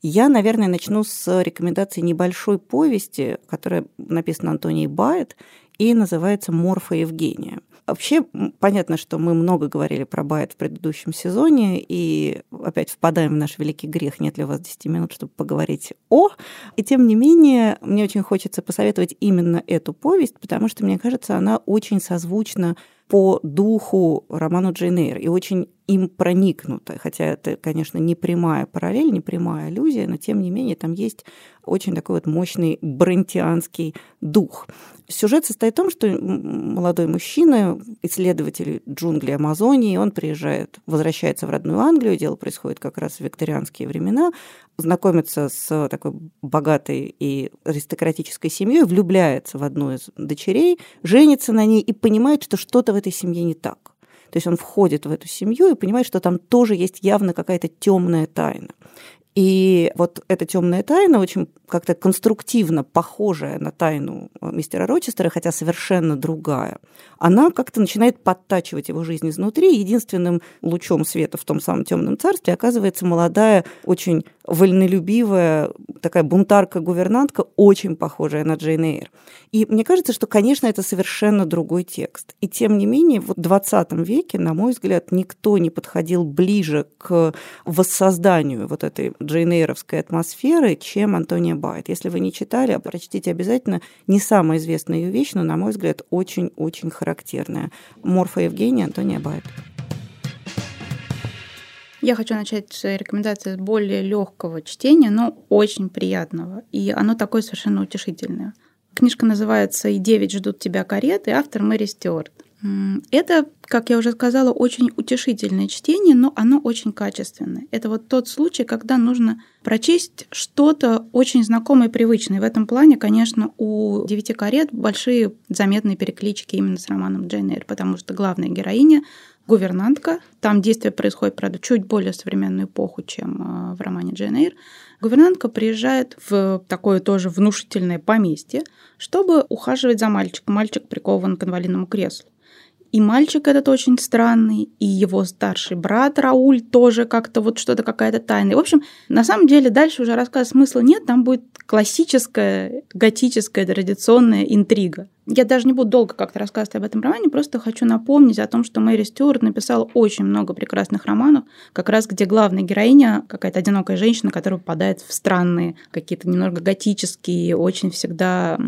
Я, наверное, начну с рекомендации небольшой повести, которая написана Антонией Байет и называется «Морфа Евгения». Вообще, понятно, что мы много говорили про Байет в предыдущем сезоне, и опять впадаем в наш великий грех, нет ли у вас 10 минут, чтобы поговорить о. И тем не менее, мне очень хочется посоветовать именно эту повесть, потому что, мне кажется, она очень созвучна по духу роману Джейн Эйр и очень им проникнута. Хотя это, конечно, не прямая параллель, не прямая аллюзия, но тем не менее там есть очень такой вот мощный брентианский дух. Сюжет состоит в том, что молодой мужчина, исследователь джунглей Амазонии, он приезжает, возвращается в родную Англию, дело происходит как раз в викторианские времена, знакомится с такой богатой и аристократической семьей, влюбляется в одну из дочерей, женится на ней и понимает, что что-то в этой семье не так. То есть он входит в эту семью и понимает, что там тоже есть явно какая-то темная тайна. И вот эта темная тайна, очень как-то конструктивно похожая на тайну э, мистера Рочестера, хотя совершенно другая, она как-то начинает подтачивать его жизнь изнутри. Единственным лучом света в том самом темном царстве оказывается молодая, очень вольнолюбивая, такая бунтарка-гувернантка, очень похожая на Джейн Эйр. И мне кажется, что, конечно, это совершенно другой текст. И тем не менее, в 20 веке, на мой взгляд, никто не подходил ближе к воссозданию вот этой джейнейровской атмосферы, чем Антония Байт. Если вы не читали, прочтите обязательно. Не самая известная ее вещь, но, на мой взгляд, очень-очень характерная. Морфа Евгения, Антония Байт.
Я хочу начать с рекомендации более легкого чтения, но очень приятного. И оно такое совершенно утешительное. Книжка называется «И девять ждут тебя кареты», автор Мэри Стюарт. Это, как я уже сказала, очень утешительное чтение, но оно очень качественное. Это вот тот случай, когда нужно прочесть что-то очень знакомое и привычное. В этом плане, конечно, у «Девяти карет» большие заметные переклички именно с романом Джейн Эйр, потому что главная героиня гувернантка. Там действие происходит, правда, чуть более современную эпоху, чем а, в романе Джейн Эйр. Гувернантка приезжает в такое тоже внушительное поместье, чтобы ухаживать за мальчиком. Мальчик прикован к инвалидному креслу. И мальчик этот очень странный, и его старший брат Рауль тоже как-то вот что-то какая-то тайна. В общем, на самом деле дальше уже рассказ смысла нет, там будет классическая, готическая, традиционная интрига. Я даже не буду долго как-то рассказывать об этом романе, просто хочу напомнить о том, что Мэри Стюарт написала очень много прекрасных романов, как раз где главная героиня какая-то одинокая женщина, которая попадает в странные, какие-то немного готические, очень всегда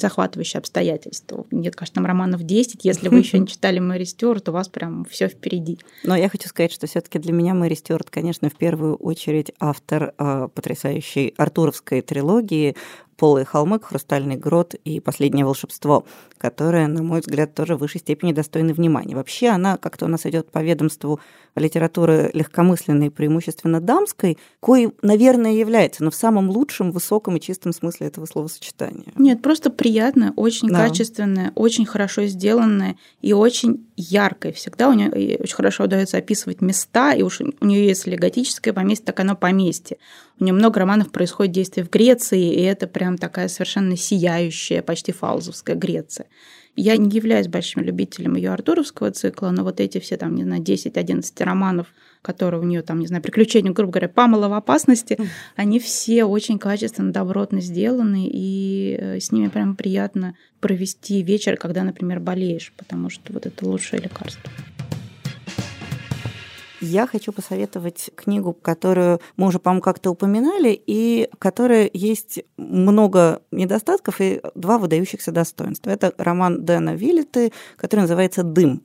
захватывающие обстоятельства. Нет, кажется, там романов 10. Если вы еще *laughs* не читали Мэри Стюарт, у вас прям все впереди.
Но я хочу сказать, что все-таки для меня Мэри Стюарт, конечно, в первую очередь автор э, потрясающей артуровской трилогии «Полые холмы», «Хрустальный грот» и «Последнее волшебство», которые, на мой взгляд, тоже в высшей степени достойны внимания. Вообще она как-то у нас идет по ведомству литературы легкомысленной преимущественно дамской, кое, наверное, является, но в самом лучшем, высоком и чистом смысле этого словосочетания.
Нет, просто приятная, очень да. качественная, очень хорошо сделанная и очень яркая. Всегда у нее очень хорошо удается описывать места, и уж у нее если готическое поместье, так оно поместье. У нее много романов происходит действие в Греции, и это прям такая совершенно сияющая, почти фаузовская Греция. Я не являюсь большим любителем ее артуровского цикла, но вот эти все там, не знаю, 10-11 романов, которые у нее там, не знаю, приключения, грубо говоря, Памела в опасности, mm. они все очень качественно, добротно сделаны, и э, с ними прям приятно провести вечер, когда, например, болеешь, потому что вот это лучшее лекарство.
Я хочу посоветовать книгу, которую мы уже, по-моему, как-то упоминали, и которая есть много недостатков и два выдающихся достоинства. Это роман Дэна Виллеты, который называется «Дым».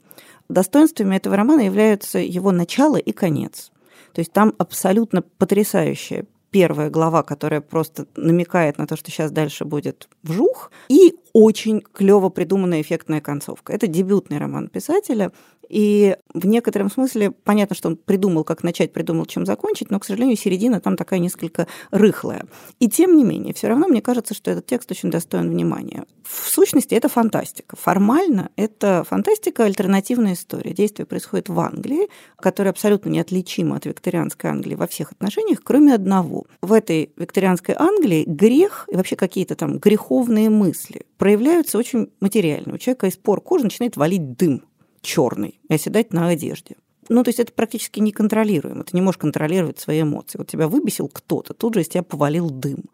Достоинствами этого романа являются его начало и конец. То есть там абсолютно потрясающая первая глава, которая просто намекает на то, что сейчас дальше будет вжух, и очень клево придуманная эффектная концовка. Это дебютный роман писателя, и в некотором смысле понятно, что он придумал, как начать, придумал, чем закончить, но, к сожалению, середина там такая несколько рыхлая. И тем не менее, все равно мне кажется, что этот текст очень достоин внимания. В сущности, это фантастика. Формально это фантастика, альтернативная история. Действие происходит в Англии, которая абсолютно неотличима от викторианской Англии во всех отношениях, кроме одного. В этой викторианской Англии грех и вообще какие-то там греховные мысли проявляются очень материально. У человека из пор кожи начинает валить дым черный и оседать на одежде. Ну, то есть это практически неконтролируемо. Ты не можешь контролировать свои эмоции. Вот тебя выбесил кто-то, тут же из тебя повалил дым.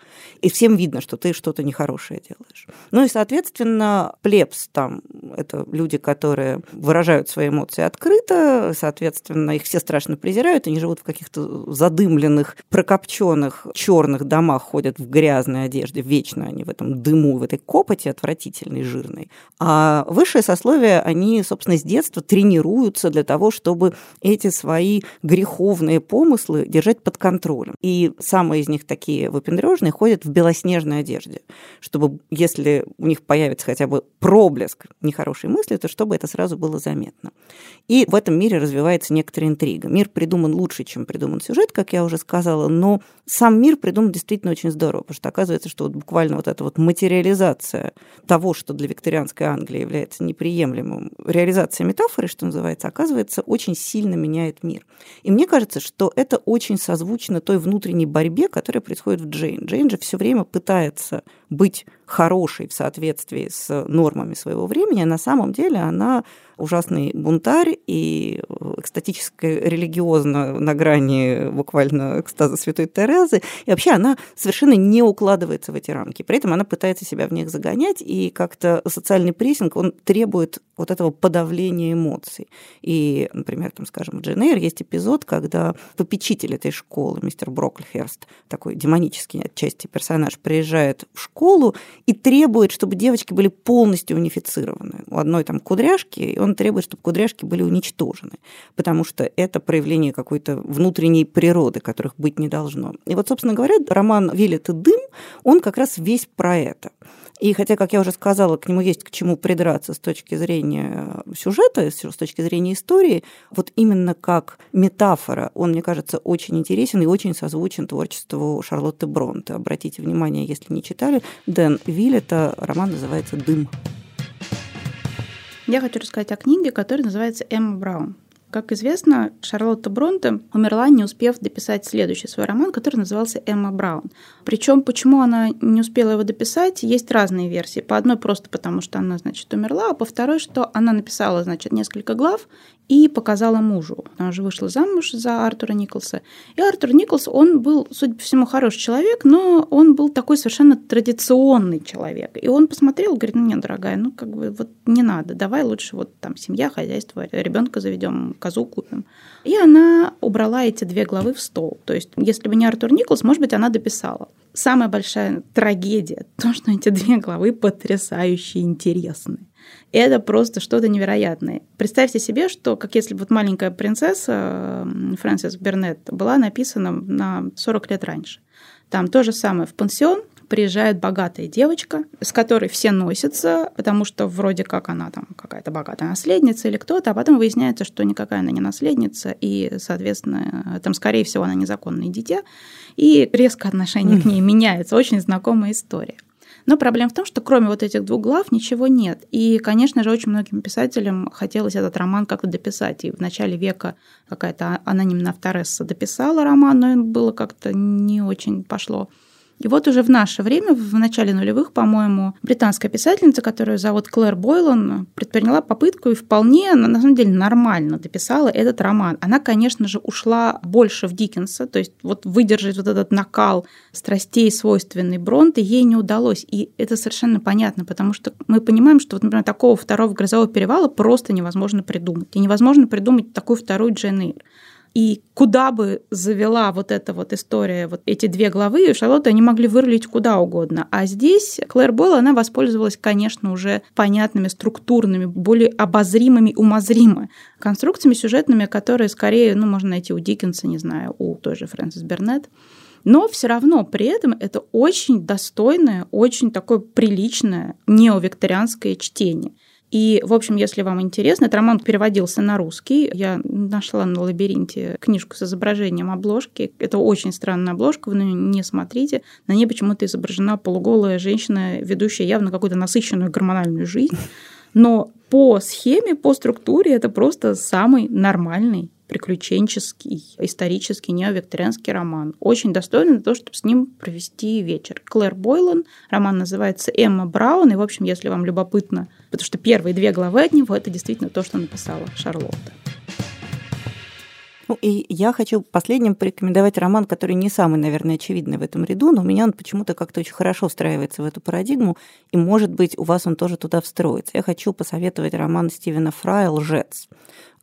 И всем видно, что ты что-то нехорошее делаешь. Ну и, соответственно, плебс там – это люди, которые выражают свои эмоции открыто, соответственно, их все страшно презирают, они живут в каких-то задымленных, прокопченных черных домах, ходят в грязной одежде, вечно они в этом дыму, в этой копоти отвратительной, жирной. А высшее сословие, они, собственно, с детства тренируются для того, чтобы эти свои греховные помыслы держать под контролем. И самые из них такие выпендрежные ходят в белоснежной одежде, чтобы, если у них появится хотя бы проблеск нехорошей мысли, то чтобы это сразу было заметно. И в этом мире развивается некоторая интрига. Мир придуман лучше, чем придуман сюжет, как я уже сказала, но сам мир придуман действительно очень здорово, потому что оказывается, что вот буквально вот эта вот материализация того, что для викторианской Англии является неприемлемым, реализация метафоры, что называется, оказывается очень сильно меняет мир. И мне кажется, что это очень созвучно той внутренней борьбе, которая происходит в Джейн. Джейн же все время пытается быть хорошей в соответствии с нормами своего времени, а на самом деле она ужасный бунтарь и экстатически религиозно на грани буквально экстаза Святой Терезы. И вообще она совершенно не укладывается в эти рамки. При этом она пытается себя в них загонять, и как-то социальный прессинг, он требует вот этого подавления эмоций. И, например, там, скажем, в Джен Эйр есть эпизод, когда попечитель этой школы, мистер Брокльхерст, такой демонический отчасти персонаж, приезжает в школу и требует, чтобы девочки были полностью унифицированы. У одной там кудряшки, и он требует, чтобы кудряшки были уничтожены, потому что это проявление какой-то внутренней природы, которых быть не должно. И вот, собственно говоря, роман «Вилет и дым», он как раз весь про это. И хотя, как я уже сказала, к нему есть к чему придраться с точки зрения сюжета, с точки зрения истории, вот именно как метафора, он, мне кажется, очень интересен и очень созвучен творчеству Шарлотты Бронте. Обратите внимание, если не читали, Дэн Виллета, роман называется «Дым».
Я хочу рассказать о книге, которая называется «Эмма Браун». Как известно, Шарлотта Бронте умерла, не успев дописать следующий свой роман, который назывался «Эмма Браун». Причем, почему она не успела его дописать, есть разные версии. По одной просто потому, что она, значит, умерла, а по второй, что она написала, значит, несколько глав и показала мужу. Она уже вышла замуж за Артура Николса. И Артур Николс, он был, судя по всему, хороший человек, но он был такой совершенно традиционный человек. И он посмотрел, говорит, ну нет, дорогая, ну как бы вот не надо, давай лучше вот там семья, хозяйство, ребенка заведем, козу купим. И она убрала эти две главы в стол. То есть, если бы не Артур Николс, может быть, она дописала. Самая большая трагедия – то, что эти две главы потрясающе интересны. Это просто что-то невероятное. Представьте себе, что как если бы вот маленькая принцесса Фрэнсис Бернетт была написана на 40 лет раньше. Там то же самое в пансион, приезжает богатая девочка, с которой все носятся, потому что вроде как она там какая-то богатая наследница или кто-то, а потом выясняется, что никакая она не наследница, и, соответственно, там, скорее всего, она незаконное дитя, и резко отношение к ней меняется. Очень знакомая история. Но проблема в том, что кроме вот этих двух глав ничего нет. И, конечно же, очень многим писателям хотелось этот роман как-то дописать. И в начале века какая-то анонимная авторесса дописала роман, но было как-то не очень пошло. И вот уже в наше время, в начале нулевых, по-моему, британская писательница, которую зовут Клэр Бойлан, предприняла попытку и вполне, на самом деле, нормально дописала этот роман. Она, конечно же, ушла больше в Диккенса, то есть вот выдержать вот этот накал страстей, свойственный Бронте, ей не удалось. И это совершенно понятно, потому что мы понимаем, что, вот, например, такого второго грозового перевала просто невозможно придумать. И невозможно придумать такую вторую Джейн Эйр. И куда бы завела вот эта вот история, вот эти две главы, Шарлотта они могли вырулить куда угодно. А здесь Клэр Бойл, она воспользовалась, конечно, уже понятными, структурными, более обозримыми, умозримо конструкциями сюжетными, которые скорее, ну, можно найти у Диккенса, не знаю, у той же Фрэнсис Бернет. Но все равно при этом это очень достойное, очень такое приличное неовикторианское чтение. И, в общем, если вам интересно, этот роман переводился на русский. Я нашла на лабиринте книжку с изображением обложки. Это очень странная обложка, вы на нее не смотрите. На ней почему-то изображена полуголая женщина, ведущая явно какую-то насыщенную гормональную жизнь. Но по схеме, по структуре это просто самый нормальный приключенческий, исторический, неовикторианский роман. Очень достойный для того, чтобы с ним провести вечер. Клэр Бойлан, роман называется «Эмма Браун», и, в общем, если вам любопытно, потому что первые две главы от него – это действительно то, что написала Шарлотта.
Ну, и я хочу последним порекомендовать роман, который не самый, наверное, очевидный в этом ряду, но у меня он почему-то как-то очень хорошо встраивается в эту парадигму, и, может быть, у вас он тоже туда встроится. Я хочу посоветовать роман Стивена Фрая «Лжец».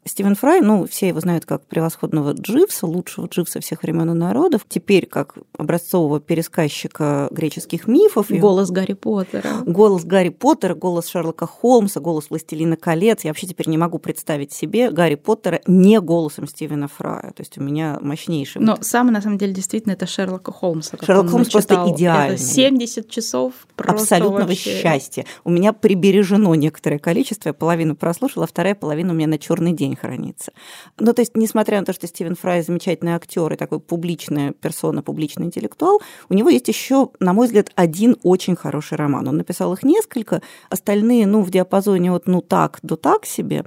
Стивен Фрай, ну, все его знают как превосходного Дживса, лучшего Дживса всех времен и народов. Теперь как образцового пересказчика греческих мифов.
Голос Гарри Поттера.
Голос Гарри Поттера, голос Шерлока Холмса, голос Властелина колец. Я вообще теперь не могу представить себе Гарри Поттера не голосом Стивена Фрая. То есть у меня мощнейший...
Но самый, на самом деле, действительно, это Шерлока Холмса.
Шерлок Холмс просто идеальный.
Это 70 часов
Абсолютного
вообще...
счастья. У меня прибережено некоторое количество. Я половину прослушала, а вторая половина у меня на черный день хранится. Ну, то есть, несмотря на то, что Стивен Фрай замечательный актер и такой публичная персона, публичный интеллектуал, у него есть еще, на мой взгляд, один очень хороший роман. Он написал их несколько, остальные, ну, в диапазоне от «ну так» до «так» себе,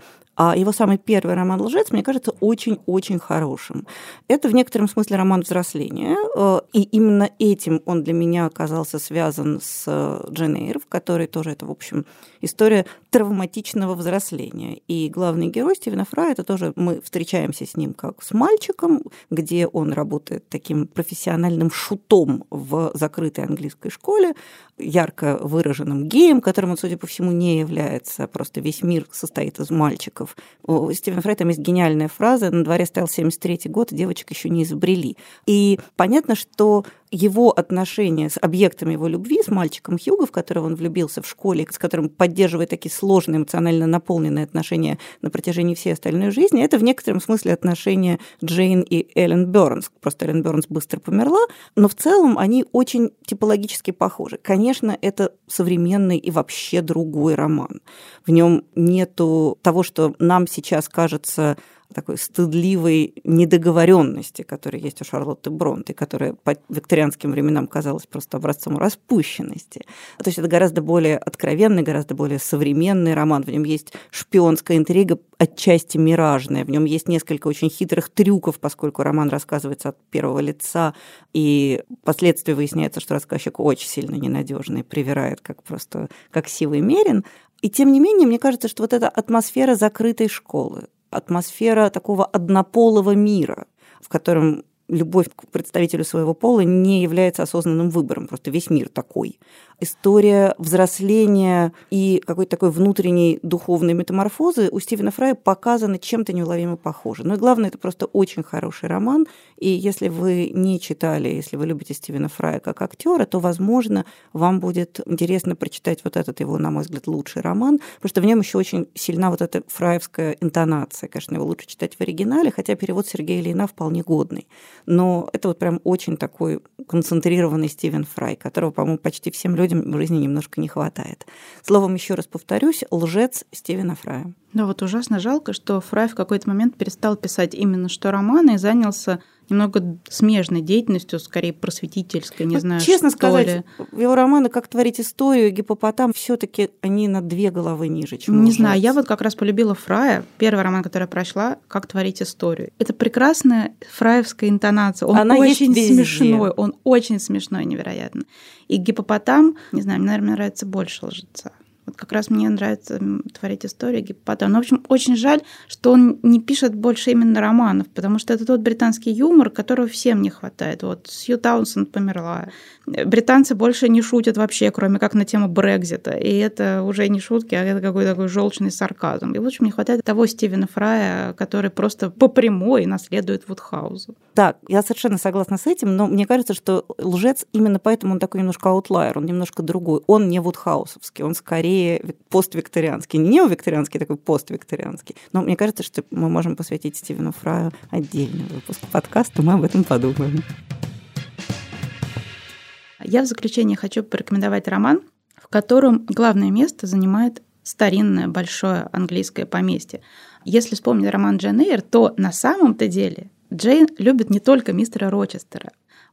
его самый первый роман «Лжец» мне кажется очень-очень хорошим. Это в некотором смысле роман взросления, э, и именно этим он для меня оказался связан с э, Джен Эйр, в которой тоже это, в общем, история травматичного взросления. И главный герой Стивена Фрая, это тоже мы встречаемся с ним как с мальчиком, где он работает таким профессиональным шутом в закрытой английской школе, ярко выраженным геем, которым он, судя по всему, не является. Просто весь мир состоит из мальчиков. У Стивена Фрая там есть гениальная фраза «На дворе стоял 73-й год, девочек еще не изобрели». И понятно, что его отношения с объектом его любви, с мальчиком Хьюго, в которого он влюбился в школе, с которым поддерживает такие сложные, эмоционально наполненные отношения на протяжении всей остальной жизни, это в некотором смысле отношения Джейн и Эллен Бернс. Просто Эллен Бернс быстро померла, но в целом они очень типологически похожи. Конечно, это современный и вообще другой роман. В нем нету того, что нам сейчас кажется такой стыдливой недоговоренности, которая есть у Шарлотты Бронте, которая по викторианским временам казалась просто образцом распущенности. То есть это гораздо более откровенный, гораздо более современный роман. В нем есть шпионская интрига, отчасти миражная. В нем есть несколько очень хитрых трюков, поскольку роман рассказывается от первого лица, и впоследствии выясняется, что рассказчик очень сильно ненадежный, привирает как просто как сивый мерин. И тем не менее, мне кажется, что вот эта атмосфера закрытой школы, атмосфера такого однополого мира, в котором любовь к представителю своего пола не является осознанным выбором, просто весь мир такой. История взросления и какой-то такой внутренней духовной метаморфозы у Стивена Фрая показана чем-то неуловимо похоже. Но и главное, это просто очень хороший роман, и если вы не читали, если вы любите Стивена Фрая как актера, то, возможно, вам будет интересно прочитать вот этот его, на мой взгляд, лучший роман, потому что в нем еще очень сильна вот эта фраевская интонация. Конечно, его лучше читать в оригинале, хотя перевод Сергея Ильина вполне годный. Но это вот прям очень такой концентрированный Стивен Фрай, которого, по-моему, почти всем людям в жизни немножко не хватает. Словом, еще раз повторюсь, лжец Стивена Фрая.
Да, вот ужасно жалко, что Фрай в какой-то момент перестал писать именно что романы и занялся немного смежной деятельностью, скорее просветительской, не
ну,
знаю,
Честно
что
сказать,
ли.
его романы «Как творить историю» гипопотам все таки они на две головы ниже, чем
Не знаю, я вот как раз полюбила Фрая, первый роман, который я прочла, «Как творить историю». Это прекрасная фраевская интонация. Он
Она
очень смешной, он очень смешной, невероятно. И гипопотам, не знаю, мне, наверное, нравится больше лжеца. Как раз мне нравится творить историю гипопотам. Но, в общем, очень жаль, что он не пишет больше именно романов, потому что это тот британский юмор, которого всем не хватает. Вот Сью Таунсенд померла. Британцы больше не шутят вообще, кроме как на тему Брекзита. И это уже не шутки, а это какой-то такой желчный сарказм. И, в общем, не хватает того Стивена Фрая, который просто по прямой наследует Вудхаузу.
Да, я совершенно согласна с этим, но мне кажется, что лжец именно поэтому он такой немножко аутлайер, он немножко другой. Он не вудхаусовский, он скорее поствикторианский. Не неовикторианский, такой поствикторианский. Но мне кажется, что мы можем посвятить Стивену Фраю отдельный выпуск подкаста, мы об этом подумаем.
Я в заключение хочу порекомендовать роман, в котором главное место занимает старинное большое английское поместье. Если вспомнить роман Джейн Эйр, то на самом-то деле Джейн любит не только мистера Рочестера.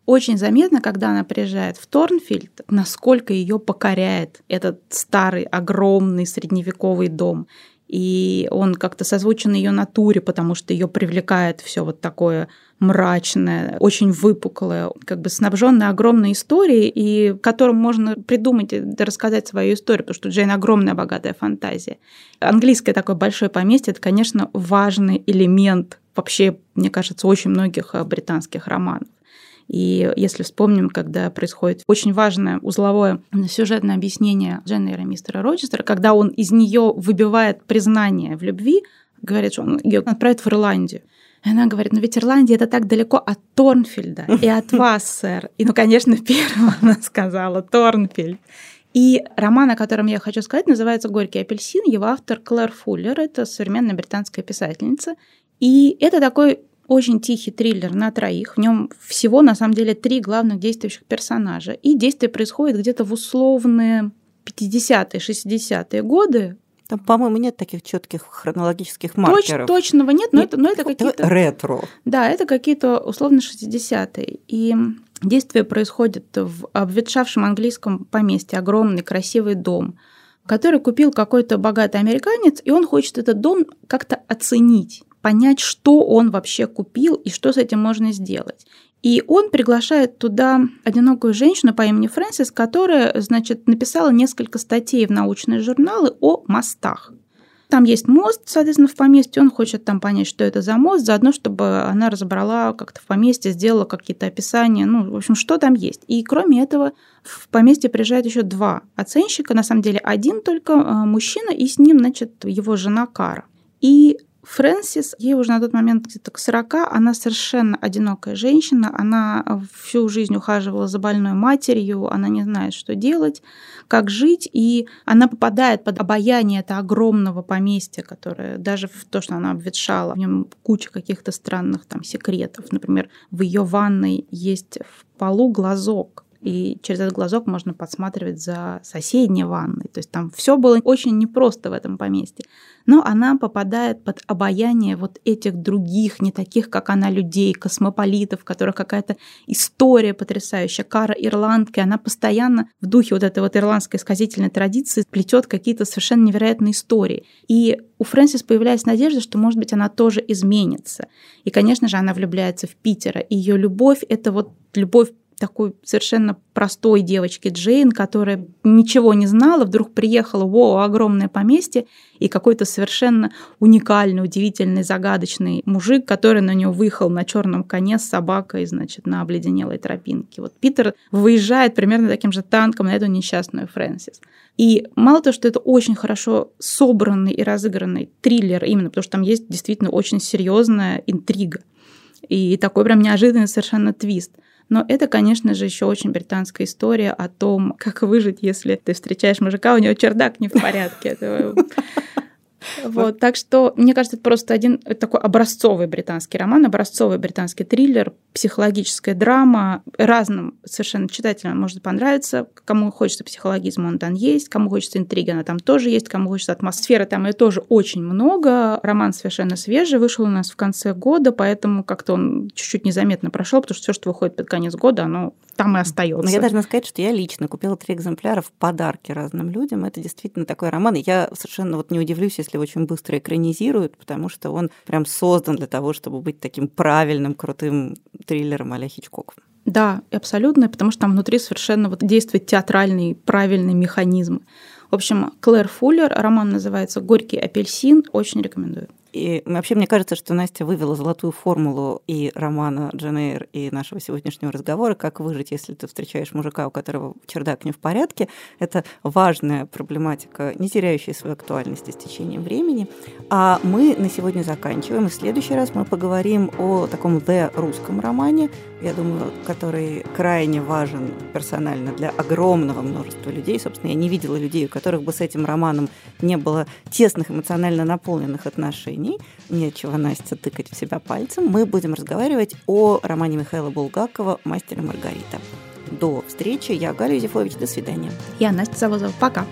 Очень заметно, когда она приезжает в Торнфилд, насколько ее покоряет этот старый, огромный средневековый дом. И он как-то созвучен ее натуре, потому что ее привлекает все вот такое мрачное, очень выпуклое, как бы снабженное огромной историей, и которым можно придумать и рассказать свою историю, потому что Джейн огромная богатая фантазия. Английское такое большое поместье — это, конечно, важный элемент вообще, мне кажется, очень многих э, британских романов. И если вспомним, когда происходит очень важное узловое сюжетное объяснение Дженнера мистера Рочестера, когда он из нее выбивает признание в любви, говорит, что он ее отправит в Ирландию. И она говорит, ну ведь Ирландия это так далеко от Торнфильда и от вас, сэр. И, ну, конечно, *laughs* первым она сказала Торнфильд. И роман, о котором я хочу сказать, называется «Горький апельсин». Его автор Клэр Фуллер. Это современная британская писательница. И это такой очень тихий триллер на троих. В нем всего, на самом деле, три главных действующих персонажа. И действие происходит где-то в условные 50-е, 60-е годы.
Там, по-моему, нет таких четких хронологических
Точ,
маркеров.
точного нет, но это, но это какие-то...
ретро.
Да, это какие-то условно 60-е. И действие происходит в обветшавшем английском поместье, огромный красивый дом, который купил какой-то богатый американец, и он хочет этот дом как-то оценить понять, что он вообще купил и что с этим можно сделать. И он приглашает туда одинокую женщину по имени Фрэнсис, которая, значит, написала несколько статей в научные журналы о мостах. Там есть мост, соответственно, в поместье. Он хочет там понять, что это за мост, заодно, чтобы она разобрала как-то в поместье, сделала какие-то описания, ну, в общем, что там есть. И кроме этого, в поместье приезжает еще два оценщика, на самом деле один только а, мужчина, и с ним, значит, его жена Кара. И Фрэнсис, ей уже на тот момент где-то к 40, она совершенно одинокая женщина, она всю жизнь ухаживала за больной матерью, она не знает, что делать, как жить, и она попадает под обаяние этого огромного поместья, которое даже в то, что она обветшала, в нем куча каких-то странных там секретов. Например, в ее ванной есть в полу глазок, и через этот глазок можно подсматривать за соседней ванной. То есть там все было очень непросто в этом поместье. Но она попадает под обаяние вот этих других, не таких, как она, людей, космополитов, которых какая-то история потрясающая. Кара ирландка, она постоянно в духе вот этой вот ирландской сказительной традиции плетет какие-то совершенно невероятные истории. И у Фрэнсис появляется надежда, что, может быть, она тоже изменится. И, конечно же, она влюбляется в Питера. И ее любовь — это вот любовь такой совершенно простой девочки Джейн, которая ничего не знала, вдруг приехала в огромное поместье, и какой-то совершенно уникальный, удивительный, загадочный мужик, который на него выехал на черном коне с собакой, значит, на обледенелой тропинке. Вот Питер выезжает примерно таким же танком на эту несчастную Фрэнсис. И мало того, что это очень хорошо собранный и разыгранный триллер, именно потому что там есть действительно очень серьезная интрига. И такой прям неожиданный совершенно твист – но это, конечно же, еще очень британская история о том, как выжить, если ты встречаешь мужика, у него чердак не в порядке. Вот, так что, мне кажется, это просто один такой образцовый британский роман, образцовый британский триллер, психологическая драма. Разным совершенно читателям может понравиться. Кому хочется психологизма, он там есть. Кому хочется интриги, она там тоже есть. Кому хочется атмосферы, там ее тоже очень много. Роман совершенно свежий, вышел у нас в конце года, поэтому как-то он чуть-чуть незаметно прошел, потому что все, что выходит под конец года, оно там и остается.
Но я должна сказать, что я лично купила три экземпляра в подарки разным людям. Это действительно такой роман. И я совершенно вот не удивлюсь, если очень быстро экранизируют, потому что он прям создан для того, чтобы быть таким правильным, крутым триллером а-ля Хичкок.
Да, абсолютно, потому что там внутри совершенно вот действует театральный правильный механизм. В общем, Клэр Фуллер, роман называется «Горький апельсин», очень рекомендую.
И вообще мне кажется, что Настя вывела золотую формулу и романа Джен и нашего сегодняшнего разговора «Как выжить, если ты встречаешь мужика, у которого чердак не в порядке». Это важная проблематика, не теряющая свою актуальность с течением времени. А мы на сегодня заканчиваем. И в следующий раз мы поговорим о таком «The» русском романе, я думаю, который крайне важен персонально для огромного множества людей. Собственно, я не видела людей, у которых бы с этим романом не было тесных эмоционально наполненных отношений. Нечего, Настя, тыкать в себя пальцем. Мы будем разговаривать о романе Михаила Булгакова «Мастер и Маргарита». До встречи. Я Галя Юзефович. До свидания.
Я Настя Завозова. Пока.